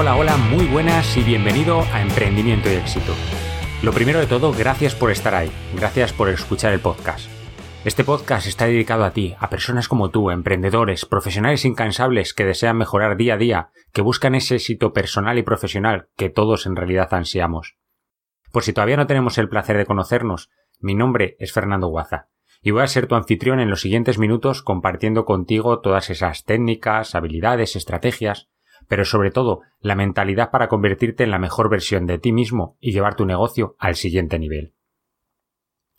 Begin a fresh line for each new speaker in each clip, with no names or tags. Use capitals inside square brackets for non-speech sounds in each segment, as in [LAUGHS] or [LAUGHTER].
Hola, hola, muy buenas y bienvenido a Emprendimiento y Éxito. Lo primero de todo, gracias por estar ahí, gracias por escuchar el podcast. Este podcast está dedicado a ti, a personas como tú, emprendedores, profesionales incansables que desean mejorar día a día, que buscan ese éxito personal y profesional que todos en realidad ansiamos. Por si todavía no tenemos el placer de conocernos, mi nombre es Fernando Guaza, y voy a ser tu anfitrión en los siguientes minutos compartiendo contigo todas esas técnicas, habilidades, estrategias, pero sobre todo la mentalidad para convertirte en la mejor versión de ti mismo y llevar tu negocio al siguiente nivel.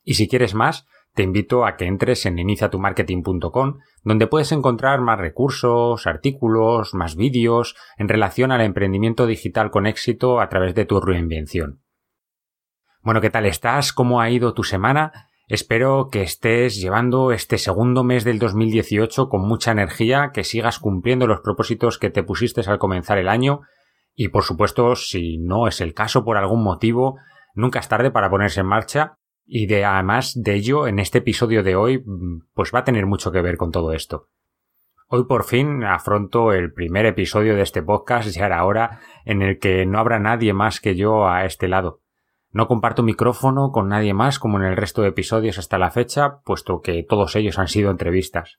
Y si quieres más, te invito a que entres en iniciatumarketing.com, donde puedes encontrar más recursos, artículos, más vídeos en relación al emprendimiento digital con éxito a través de tu reinvención. Bueno, ¿qué tal estás? ¿Cómo ha ido tu semana? Espero que estés llevando este segundo mes del 2018 con mucha energía, que sigas cumpliendo los propósitos que te pusiste al comenzar el año y por supuesto, si no es el caso por algún motivo, nunca es tarde para ponerse en marcha y de además de ello en este episodio de hoy pues va a tener mucho que ver con todo esto. Hoy por fin afronto el primer episodio de este podcast, ya era hora, en el que no habrá nadie más que yo a este lado. No comparto micrófono con nadie más como en el resto de episodios hasta la fecha, puesto que todos ellos han sido entrevistas.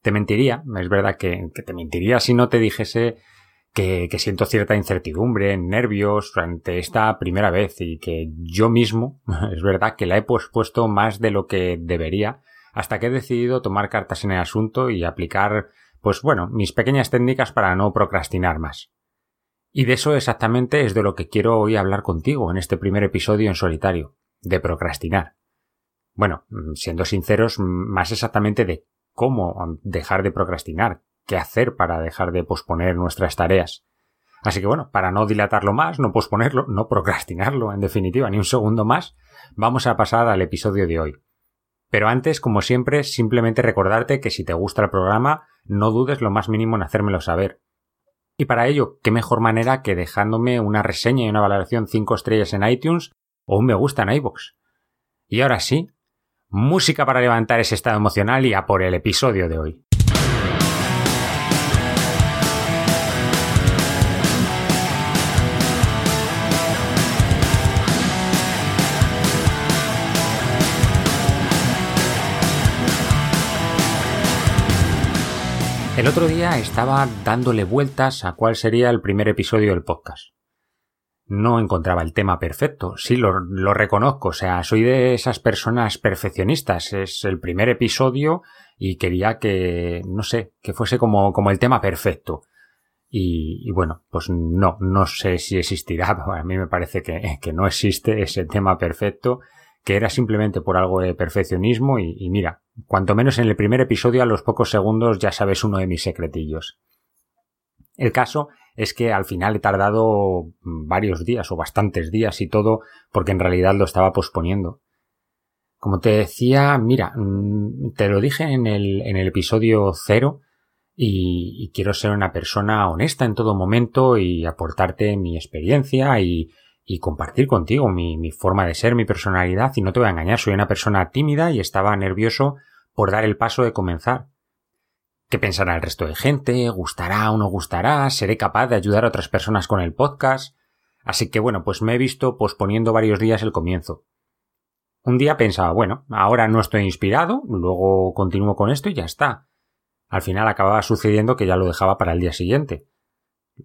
Te mentiría, es verdad que, te mentiría si no te dijese que, que, siento cierta incertidumbre, nervios durante esta primera vez y que yo mismo, [LAUGHS] es verdad que la he pospuesto más de lo que debería, hasta que he decidido tomar cartas en el asunto y aplicar, pues bueno, mis pequeñas técnicas para no procrastinar más. Y de eso exactamente es de lo que quiero hoy hablar contigo en este primer episodio en solitario, de procrastinar. Bueno, mm, siendo sinceros, mm, más exactamente de cómo dejar de procrastinar, qué hacer para dejar de posponer nuestras tareas. Así que bueno, para no dilatarlo más, no posponerlo, no procrastinarlo en definitiva, ni un segundo más, vamos a pasar al episodio de hoy. Pero antes, como siempre, simplemente recordarte que si te gusta el programa, no dudes lo más mínimo en hacérmelo saber. Y para ello, qué mejor manera que dejándome una reseña y una valoración 5 estrellas en iTunes o un me gusta en iVoox. Y ahora sí, música para levantar ese estado emocional y a por el episodio de hoy. El otro día estaba dándole vueltas a cuál sería el primer episodio del podcast. No encontraba el tema perfecto, sí lo, reconozco, o sea, soy de esas personas perfeccionistas, es el primer episodio y quería que, no sé, que fuese como, como el tema perfecto. Y, bueno, pues no, no sé si existirá, [LAUGHS] a mí me parece que, que no existe ese tema perfecto que era simplemente por algo de perfeccionismo y, mira, cuanto menos en el primer episodio a los pocos segundos ya sabes uno de mis secretillos. El caso es que al final he tardado varios días o bastantes días y todo porque en realidad lo estaba posponiendo. Como te decía, mira, mm, te lo dije en el, en el episodio cero y, y quiero ser una persona honesta en todo momento y aportarte mi experiencia y, y compartir contigo mi, forma de ser, mi personalidad, y no te voy a engañar, soy una persona tímida y estaba nervioso por dar el paso de comenzar. ¿Qué pensará el resto de gente? ¿Gustará o no gustará? ¿Seré capaz de ayudar a otras personas con el podcast? Así que bueno, pues me he visto posponiendo varios días el comienzo. Un día pensaba, bueno, ahora no estoy inspirado, luego continúo con esto y ya está. al final acababa sucediendo que ya lo dejaba para el día siguiente.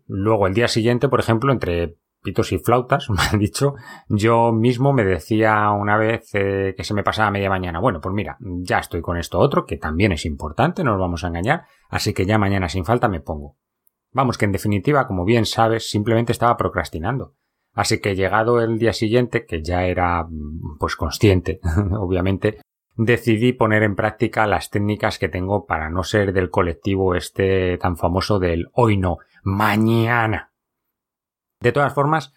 Luego el día siguiente, por ejemplo, entre pitos y flautas, [LAUGHS] me han dicho, yo mismo me decía una vez eh, que se me pasaba media mañana, bueno, pues mira, ya estoy con esto otro, que también es importante, no nos vamos a engañar, así que ya mañana sin falta me pongo. Vamos, que en definitiva, como bien sabes, simplemente estaba procrastinando. Así que llegado el día siguiente, que ya era pues consciente, [LAUGHS] obviamente, decidí poner en práctica las técnicas que tengo para no ser del colectivo este tan famoso del hoy no, mañana. De todas formas,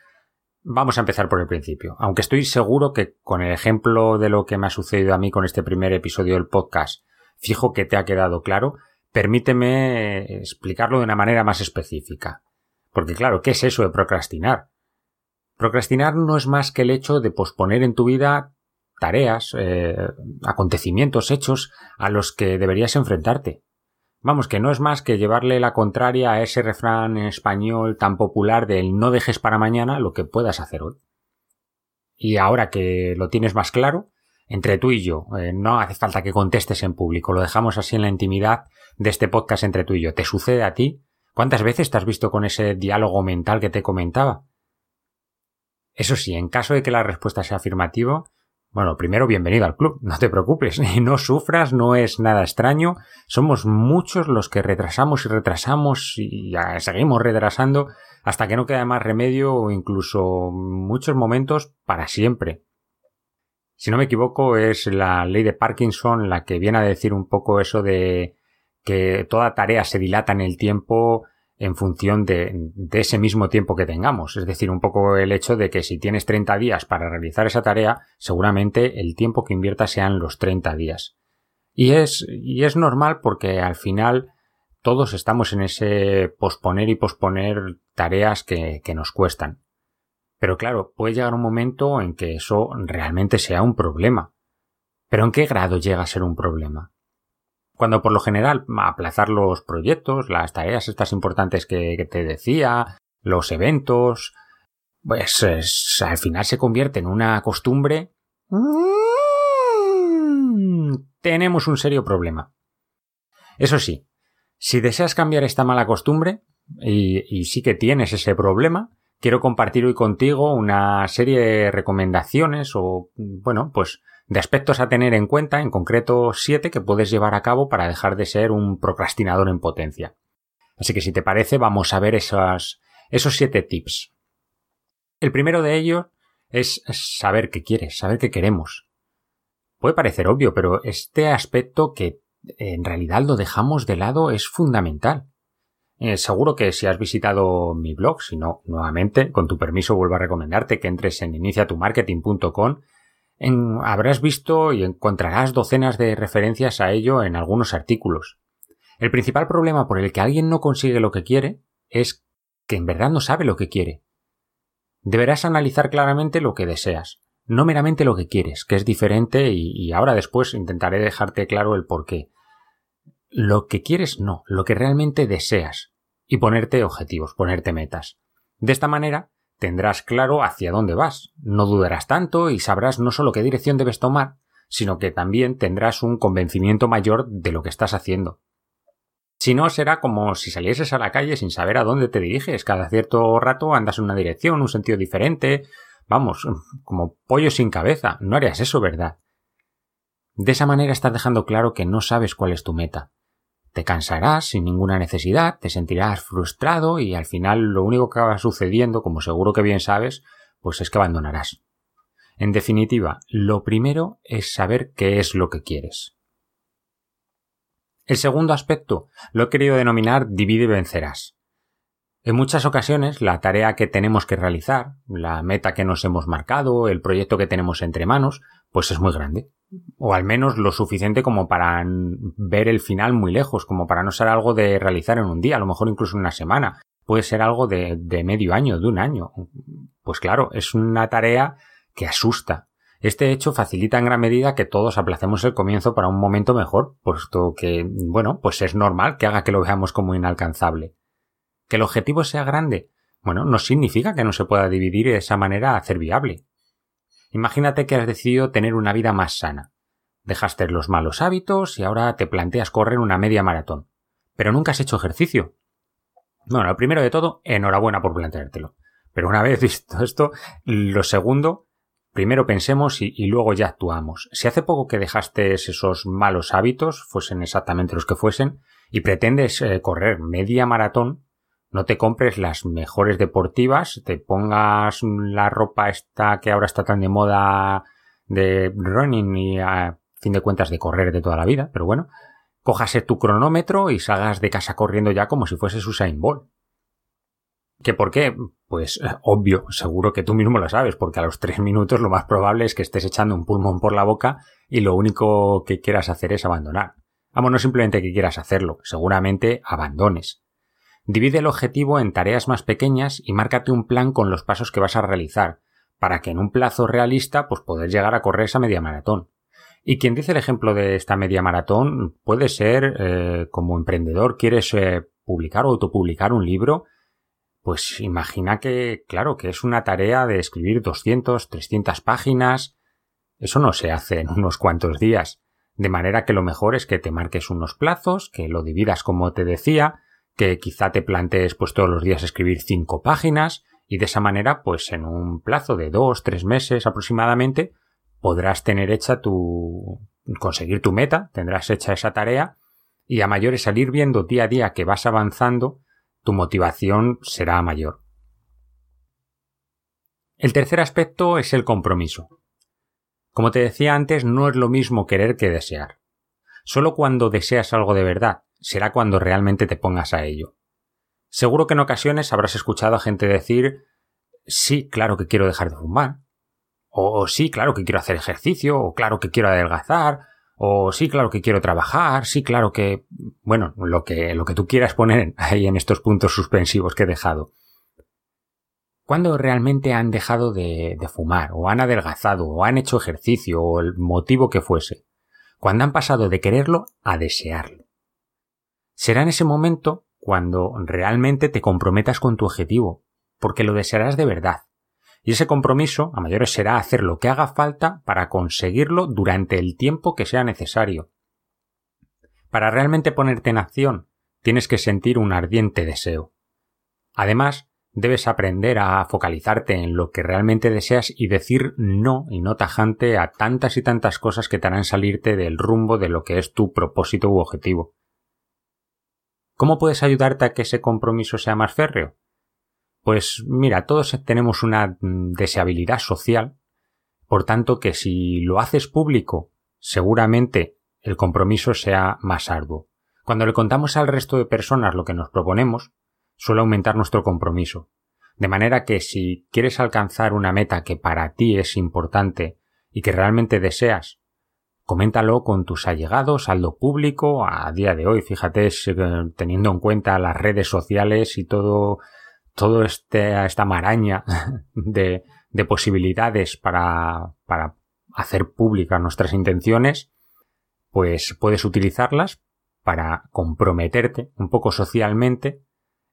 vamos a empezar por el principio, aunque estoy seguro que con el ejemplo de lo que me ha sucedido a mí con este primer episodio del podcast, fijo que te ha quedado claro, permíteme explicarlo de una manera más específica. Porque claro, ¿qué es eso de procrastinar? Procrastinar no es más que el hecho de posponer en tu vida tareas, eh, acontecimientos, hechos a los que deberías enfrentarte. Vamos, que no es más que llevarle la contraria a ese refrán español tan popular del no dejes para mañana lo que puedas hacer hoy. Y ahora que lo tienes más claro, entre tú y yo, eh, no hace falta que contestes en público, lo dejamos así en la intimidad de este podcast entre tú y yo. ¿Te sucede a ti? ¿Cuántas veces te has visto con ese diálogo mental que te comentaba? Eso sí, en caso de que la respuesta sea afirmativa, bueno, primero bienvenido al club, [LAUGHS] no te preocupes, no sufras, no es nada extraño, somos muchos los que retrasamos y retrasamos y seguimos retrasando hasta que no queda más remedio o incluso muchos momentos para siempre. Si no me equivoco es la ley de Parkinson la que viene a decir un poco eso de que toda tarea se dilata en el tiempo en función de, ese mismo tiempo que tengamos. Es decir, un poco el hecho de que si tienes 30 días para realizar esa tarea, seguramente el tiempo que inviertas sean los 30 días. Y es, y es normal porque al final todos estamos en ese posponer y posponer tareas que, que nos cuestan. Pero claro, puede llegar un momento en que eso realmente sea un problema. Pero ¿en qué grado llega a ser un problema? Cuando por lo general aplazar los proyectos, las tareas estas importantes que, te decía, los eventos, pues al final se convierte en una costumbre, mm, tenemos un serio problema. Eso sí, si deseas cambiar esta mala costumbre, y, y sí que tienes ese problema, quiero compartir hoy contigo una serie de recomendaciones o, bueno, pues de aspectos a tener en cuenta, en concreto siete que puedes llevar a cabo para dejar de ser un procrastinador en potencia. Así que si te parece, vamos a ver esos, esos siete tips. El primero de ellos es saber qué quieres, saber qué queremos. Puede parecer obvio, pero este aspecto que en realidad lo dejamos de lado es fundamental. Eh, seguro que si has visitado mi blog, si no, nuevamente, con tu permiso vuelvo a recomendarte que entres en iniciatumarketing.com habrás visto y encontrarás docenas de referencias a ello en algunos artículos. El principal problema por el que alguien no consigue lo que quiere es que en verdad no sabe lo que quiere. Deberás analizar claramente lo que deseas, no meramente lo que quieres, que es diferente y, y ahora después intentaré dejarte claro el por qué. Lo que quieres no, lo que realmente deseas y ponerte objetivos, ponerte metas. De esta manera tendrás claro hacia dónde vas, no dudarás tanto y sabrás no solo qué dirección debes tomar, sino que también tendrás un convencimiento mayor de lo que estás haciendo. Si no, será como si salieses a la calle sin saber a dónde te diriges. Cada cierto rato andas en una dirección, un sentido diferente. Vamos, [LAUGHS] como pollo sin cabeza. No harías eso, ¿verdad? De esa manera estás dejando claro que no sabes cuál es tu meta. Te cansarás sin ninguna necesidad, te sentirás frustrado y al final lo único que acaba sucediendo, como seguro que bien sabes, pues es que abandonarás. En definitiva, lo primero es saber qué es lo que quieres. El segundo aspecto lo he querido denominar divide y vencerás. En muchas ocasiones la tarea que tenemos que realizar, la meta que nos hemos marcado, el proyecto que tenemos entre manos, pues es muy grande o al menos lo suficiente como para ver el final muy lejos, como para no ser algo de realizar en un día, a lo mejor incluso en una semana, puede ser algo de, medio año, de un año. Pues claro, es una tarea que asusta. Este hecho facilita en gran medida que todos aplacemos el comienzo para un momento mejor, puesto que, bueno, pues es normal que haga que lo veamos como inalcanzable. Que el objetivo sea grande, bueno, no significa que no se pueda dividir de esa manera hacer viable. Imagínate que has decidido tener una vida más sana. Dejaste los malos hábitos y ahora te planteas correr una media maratón. pero nunca has hecho ejercicio. Bueno, lo primero de todo, enhorabuena por planteártelo. Pero una vez [LAUGHS] visto esto, lo segundo, primero pensemos y, luego ya actuamos. Si hace poco que dejaste esos malos hábitos, fuesen exactamente los que fuesen, y pretendes eh, correr media maratón, no te compres las mejores deportivas, te pongas la ropa esta que ahora está tan de moda de running y a fin de cuentas de correr de toda la vida, pero bueno, cójase tu cronómetro y salgas de casa corriendo ya como si fuese Usain Bolt. ¿Qué por qué? Pues eh, obvio, seguro que tú mismo lo sabes, porque a los tres minutos lo más probable es que estés echando un pulmón por la boca y lo único que quieras hacer es abandonar. Vamos, no simplemente que quieras hacerlo, seguramente abandones. Divide el objetivo en tareas más pequeñas y márcate un plan con los pasos que vas a realizar, para que en un plazo realista pues poder llegar a correr esa media maratón. Y quien dice el ejemplo de esta media maratón puede ser eh, como emprendedor, quieres eh, publicar o autopublicar un libro, pues imagina que, claro, que es una tarea de escribir 200, 300 páginas. Eso no se hace en unos cuantos días. De manera que lo mejor es que te marques unos plazos, que lo dividas como te decía, que quizá te plantees pues todos los días escribir cinco páginas y de esa manera pues en un plazo de dos, tres meses aproximadamente podrás tener hecha tu conseguir tu meta, tendrás hecha esa tarea y a mayores salir viendo día a día que vas avanzando tu motivación será mayor. El tercer aspecto es el compromiso. Como te decía antes, no es lo mismo querer que desear. Solo cuando deseas algo de verdad será cuando realmente te pongas a ello. Seguro que en ocasiones habrás escuchado a gente decir sí, claro que quiero dejar de fumar, o sí, claro que quiero hacer ejercicio, o claro que quiero adelgazar, o sí, claro que quiero trabajar, sí, claro que, bueno, lo que, lo que tú quieras poner ahí en estos puntos suspensivos que he dejado. ¿Cuándo realmente han dejado de, de fumar, o han adelgazado, o han hecho ejercicio, o el motivo que fuese? Cuando han pasado de quererlo a desearlo. Será en ese momento cuando realmente te comprometas con tu objetivo, porque lo desearás de verdad, y ese compromiso, a mayores, será hacer lo que haga falta para conseguirlo durante el tiempo que sea necesario. Para realmente ponerte en acción, tienes que sentir un ardiente deseo. Además, debes aprender a focalizarte en lo que realmente deseas y decir no y no tajante a tantas y tantas cosas que te harán salirte del rumbo de lo que es tu propósito u objetivo. ¿Cómo puedes ayudarte a que ese compromiso sea más férreo? Pues mira, todos tenemos una mm, deseabilidad social, por tanto que si lo haces público, seguramente el compromiso sea más arduo. Cuando le contamos al resto de personas lo que nos proponemos, suele aumentar nuestro compromiso. De manera que si quieres alcanzar una meta que para ti es importante y que realmente deseas, coméntalo con tus allegados, hazlo público, a día de hoy, fíjate, eh, teniendo en cuenta las redes sociales y todo todo este, esta maraña [LAUGHS] de, de posibilidades para, para hacer públicas nuestras intenciones, pues puedes utilizarlas para comprometerte un poco socialmente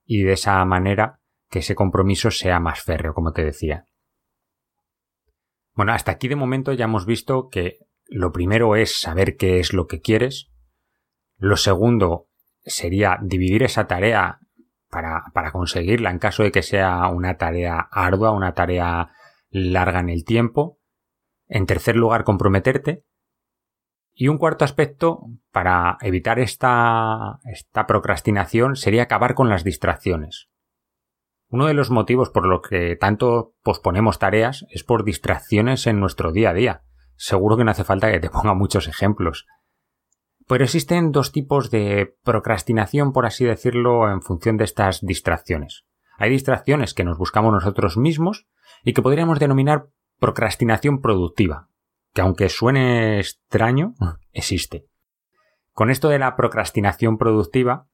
y de esa manera que ese compromiso sea más férreo, como te decía. Bueno, hasta aquí de momento ya hemos visto que lo primero es saber qué es lo que quieres. Lo segundo sería dividir esa tarea para, para conseguirla en caso de que sea una tarea ardua, una tarea larga en el tiempo. En tercer lugar, comprometerte. Y un cuarto aspecto para evitar esta, esta procrastinación sería acabar con las distracciones. Uno de los motivos por los que tanto posponemos tareas es por distracciones en nuestro día a día. Seguro que no hace falta que te [LAUGHS] ponga muchos ejemplos. Pero existen dos tipos de procrastinación, por así decirlo, en función de estas distracciones. Hay distracciones que nos buscamos nosotros mismos y que podríamos denominar procrastinación productiva, que aunque suene extraño, [LAUGHS] existe. Con esto de la procrastinación productiva,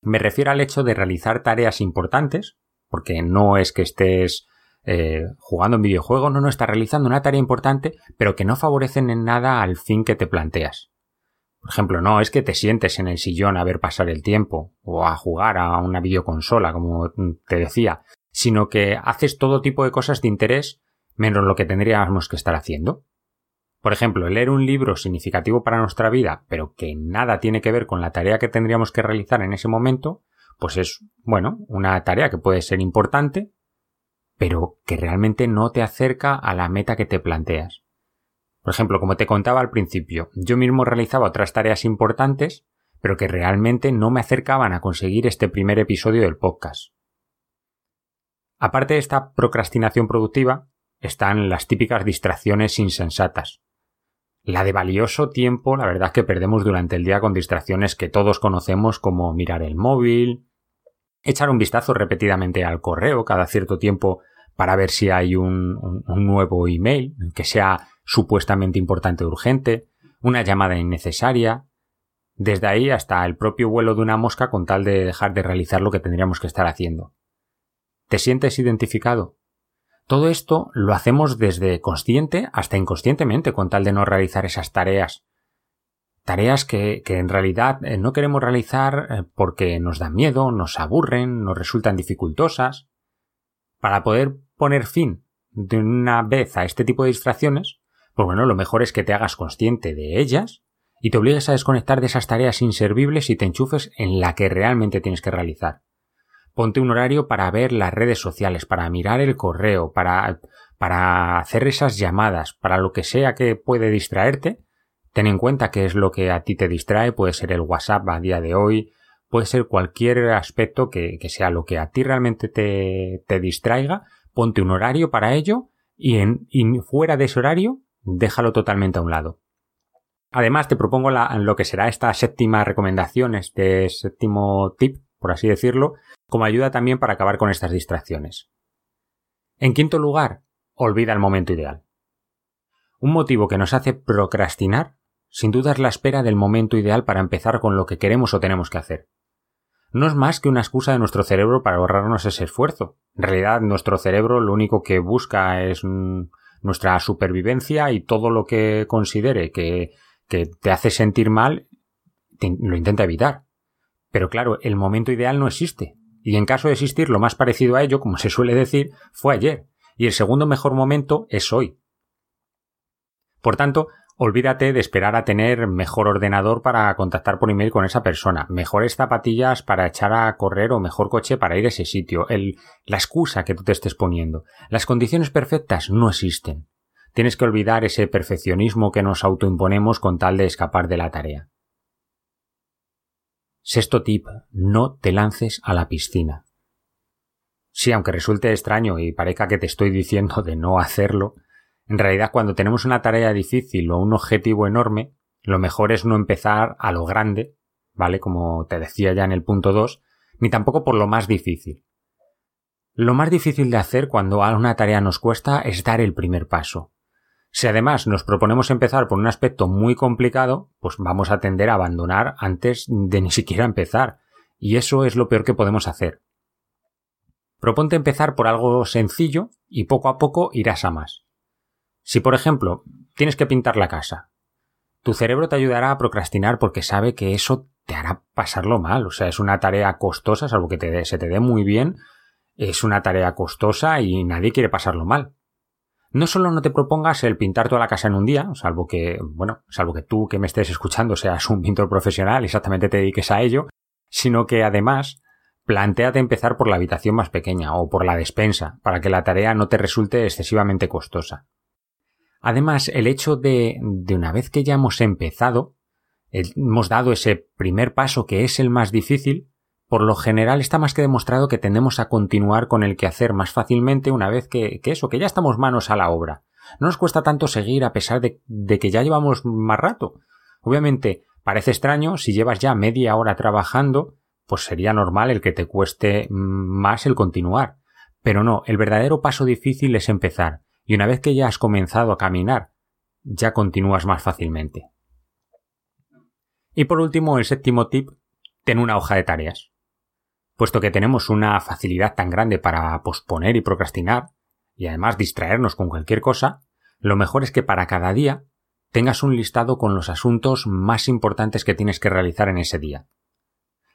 me refiero al hecho de realizar tareas importantes, porque no es que estés eh, jugando en videojuegos, no, no, estás realizando una tarea importante, pero que no favorecen en nada al fin que te planteas. Por ejemplo, no es que te sientes en el sillón a ver pasar el tiempo o a jugar a una videoconsola, como te decía, sino que haces todo tipo de cosas de interés menos lo que tendríamos que estar haciendo. Por ejemplo, leer un libro significativo para nuestra vida, pero que nada tiene que ver con la tarea que tendríamos que realizar en ese momento, pues es, bueno, una tarea que puede ser importante, pero que realmente no te acerca a la meta que te planteas. Por ejemplo, como te contaba al principio, yo mismo realizaba otras tareas importantes, pero que realmente no me acercaban a conseguir este primer episodio del podcast. Aparte de esta procrastinación productiva, están las típicas distracciones insensatas. La de valioso tiempo, la verdad que perdemos durante el día con distracciones que todos conocemos como mirar el móvil, echar un vistazo repetidamente al correo cada cierto tiempo para ver si hay un, nuevo email que sea supuestamente importante o urgente, una llamada innecesaria, desde ahí hasta el propio vuelo de una mosca con tal de dejar de realizar lo que tendríamos que estar haciendo. ¿Te sientes identificado? Todo esto lo hacemos desde consciente hasta inconscientemente con tal de no realizar esas tareas. Tareas que, que en realidad eh, no queremos realizar eh, porque nos dan miedo, nos aburren, nos resultan dificultosas. Para poder poner fin de una vez a este tipo de distracciones, pues bueno, lo mejor es que te hagas consciente de ellas y te obligues a desconectar de esas tareas inservibles y te enchufes en la que realmente tienes que realizar. Ponte un horario para ver las redes sociales, para mirar el correo, para, para hacer esas llamadas, para lo que sea que puede distraerte. Ten en cuenta qué es lo que a ti te distrae, puede ser el WhatsApp a día de hoy, puede ser cualquier aspecto que, que sea lo que a ti realmente te, te distraiga, ponte un horario para ello y fuera de ese horario déjalo totalmente a un lado. Además, te propongo lo que será esta séptima recomendación, este séptimo tip, por así decirlo, como ayuda también para acabar con estas distracciones. En quinto lugar, olvida el momento ideal. Un motivo que nos hace procrastinar, sin duda es la espera del momento ideal para empezar con lo que queremos o tenemos que hacer. No es más que una excusa de nuestro cerebro para ahorrarnos ese esfuerzo. En realidad, nuestro cerebro lo único que busca es nuestra supervivencia y todo lo que considere que, te hace sentir mal lo intenta evitar. Pero claro, el momento ideal no existe. Y en caso de existir, lo más parecido a ello, como se suele decir, fue ayer, y el segundo mejor momento es hoy. Por tanto, olvídate de esperar a tener mejor ordenador para contactar por email con esa persona, mejores zapatillas para echar a correr o mejor coche para ir a ese sitio, la excusa que tú te estés poniendo. Las condiciones perfectas no existen. Tienes que olvidar ese perfeccionismo que nos autoimponemos con tal de escapar de la tarea. Sexto tip, no te lances a la piscina. Sí, aunque resulte extraño y parezca que te estoy diciendo de no hacerlo, en realidad cuando tenemos una tarea difícil o un objetivo enorme, lo mejor es no empezar a lo grande, ¿vale? Como te decía ya en el punto 2, ni tampoco por lo más difícil. Lo más difícil de hacer cuando a una tarea nos cuesta es dar el primer paso. Si además nos proponemos empezar por un aspecto muy complicado, pues vamos a tender a abandonar antes de ni siquiera empezar, y eso es lo peor que podemos hacer. Proponte empezar por algo sencillo y poco a poco irás a más. Si, por ejemplo, tienes que pintar la casa, tu cerebro te ayudará a procrastinar porque sabe que eso te hará pasarlo mal. O sea, es una tarea costosa, salvo que se te dé muy bien, es una tarea costosa y nadie quiere pasarlo mal no solo no te propongas el pintar toda la casa en un día, salvo que, bueno, salvo que tú que me estés escuchando seas un pintor profesional y exactamente te dediques a ello, sino que además plantéate empezar por la habitación más pequeña o por la despensa, para que la tarea no te resulte excesivamente costosa. Además, el hecho de, de una vez que ya hemos empezado, hemos dado ese primer paso que es el más difícil, por lo general está más que demostrado que tendemos a continuar con el quehacer más fácilmente una vez que, eso, que ya estamos manos a la obra. No nos cuesta tanto seguir a pesar de, de que ya llevamos más rato. Obviamente, parece extraño, si llevas ya media hora trabajando, pues sería normal el que te cueste más el continuar. Pero no, el verdadero paso difícil es empezar, y una vez que ya has comenzado a caminar, ya continúas más fácilmente. Y por último, el séptimo tip, ten una hoja de tareas. Puesto que tenemos una facilidad tan grande para posponer y procrastinar, y además distraernos con cualquier cosa, lo mejor es que para cada día tengas un listado con los asuntos más importantes que tienes que realizar en ese día.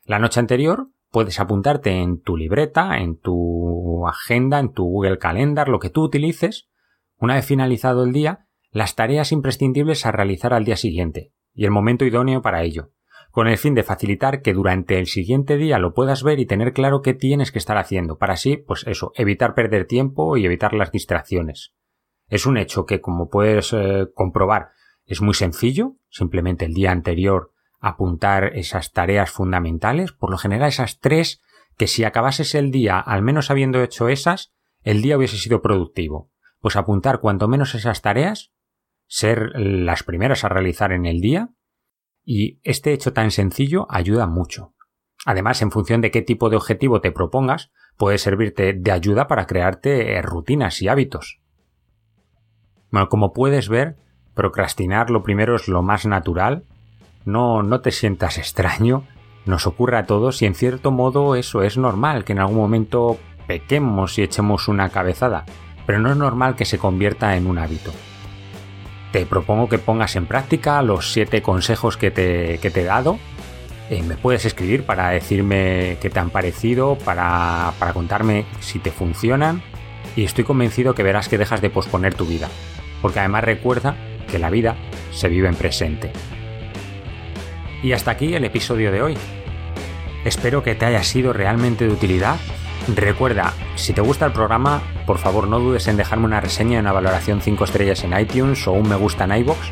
La noche anterior puedes apuntarte en tu libreta, en tu agenda, en tu Google Calendar, lo que tú utilices, una vez finalizado el día, las tareas imprescindibles a realizar al día siguiente y el momento idóneo para ello, con el fin de facilitar que durante el siguiente día lo puedas ver y tener claro qué tienes que estar haciendo, para así, pues eso, evitar perder tiempo y evitar las distracciones. Es un hecho que, como puedes eh, comprobar, es muy sencillo, simplemente el día anterior apuntar esas tareas fundamentales, por lo general esas tres, que si acabases el día al menos habiendo hecho esas, el día hubiese sido productivo. Pues apuntar cuanto menos esas tareas, ser las primeras a realizar en el día, y este hecho tan sencillo ayuda mucho. Además, en función de qué tipo de objetivo te propongas, puede servirte de ayuda para crearte eh, rutinas y hábitos. Bueno, como puedes ver, procrastinar lo primero es lo más natural. No, no te sientas extraño. Nos ocurre a todos y en cierto modo eso es normal, que en algún momento pequemos y echemos una cabezada, pero no es normal que se convierta en un hábito. Te propongo que pongas en práctica los siete consejos que te, te he dado. Eh, me puedes escribir para decirme qué te han parecido, para, para contarme si te funcionan y estoy convencido que verás que dejas de posponer tu vida. Porque además recuerda que la vida se vive en presente. Y hasta aquí el episodio de hoy. Espero que te haya sido realmente de utilidad Recuerda, si te gusta el programa, por favor no dudes en dejarme una reseña y una valoración 5 estrellas en iTunes o un me gusta en iBox.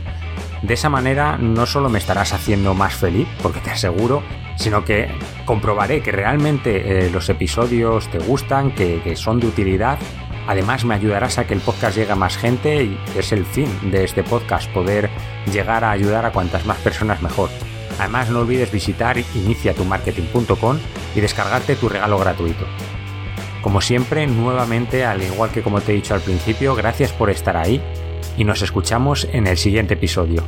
De esa manera no solo me estarás haciendo más feliz, porque te aseguro, sino que comprobaré que realmente eh, los episodios te gustan, que, son de utilidad. Además me ayudarás a que el podcast llegue a más gente y es el fin de este podcast, poder llegar a ayudar a cuantas más personas mejor. Además no olvides visitar iniciatumarketing.com y descargarte tu regalo gratuito. Como siempre, nuevamente, al igual que como te he dicho al principio, gracias por estar ahí y nos escuchamos en el siguiente episodio.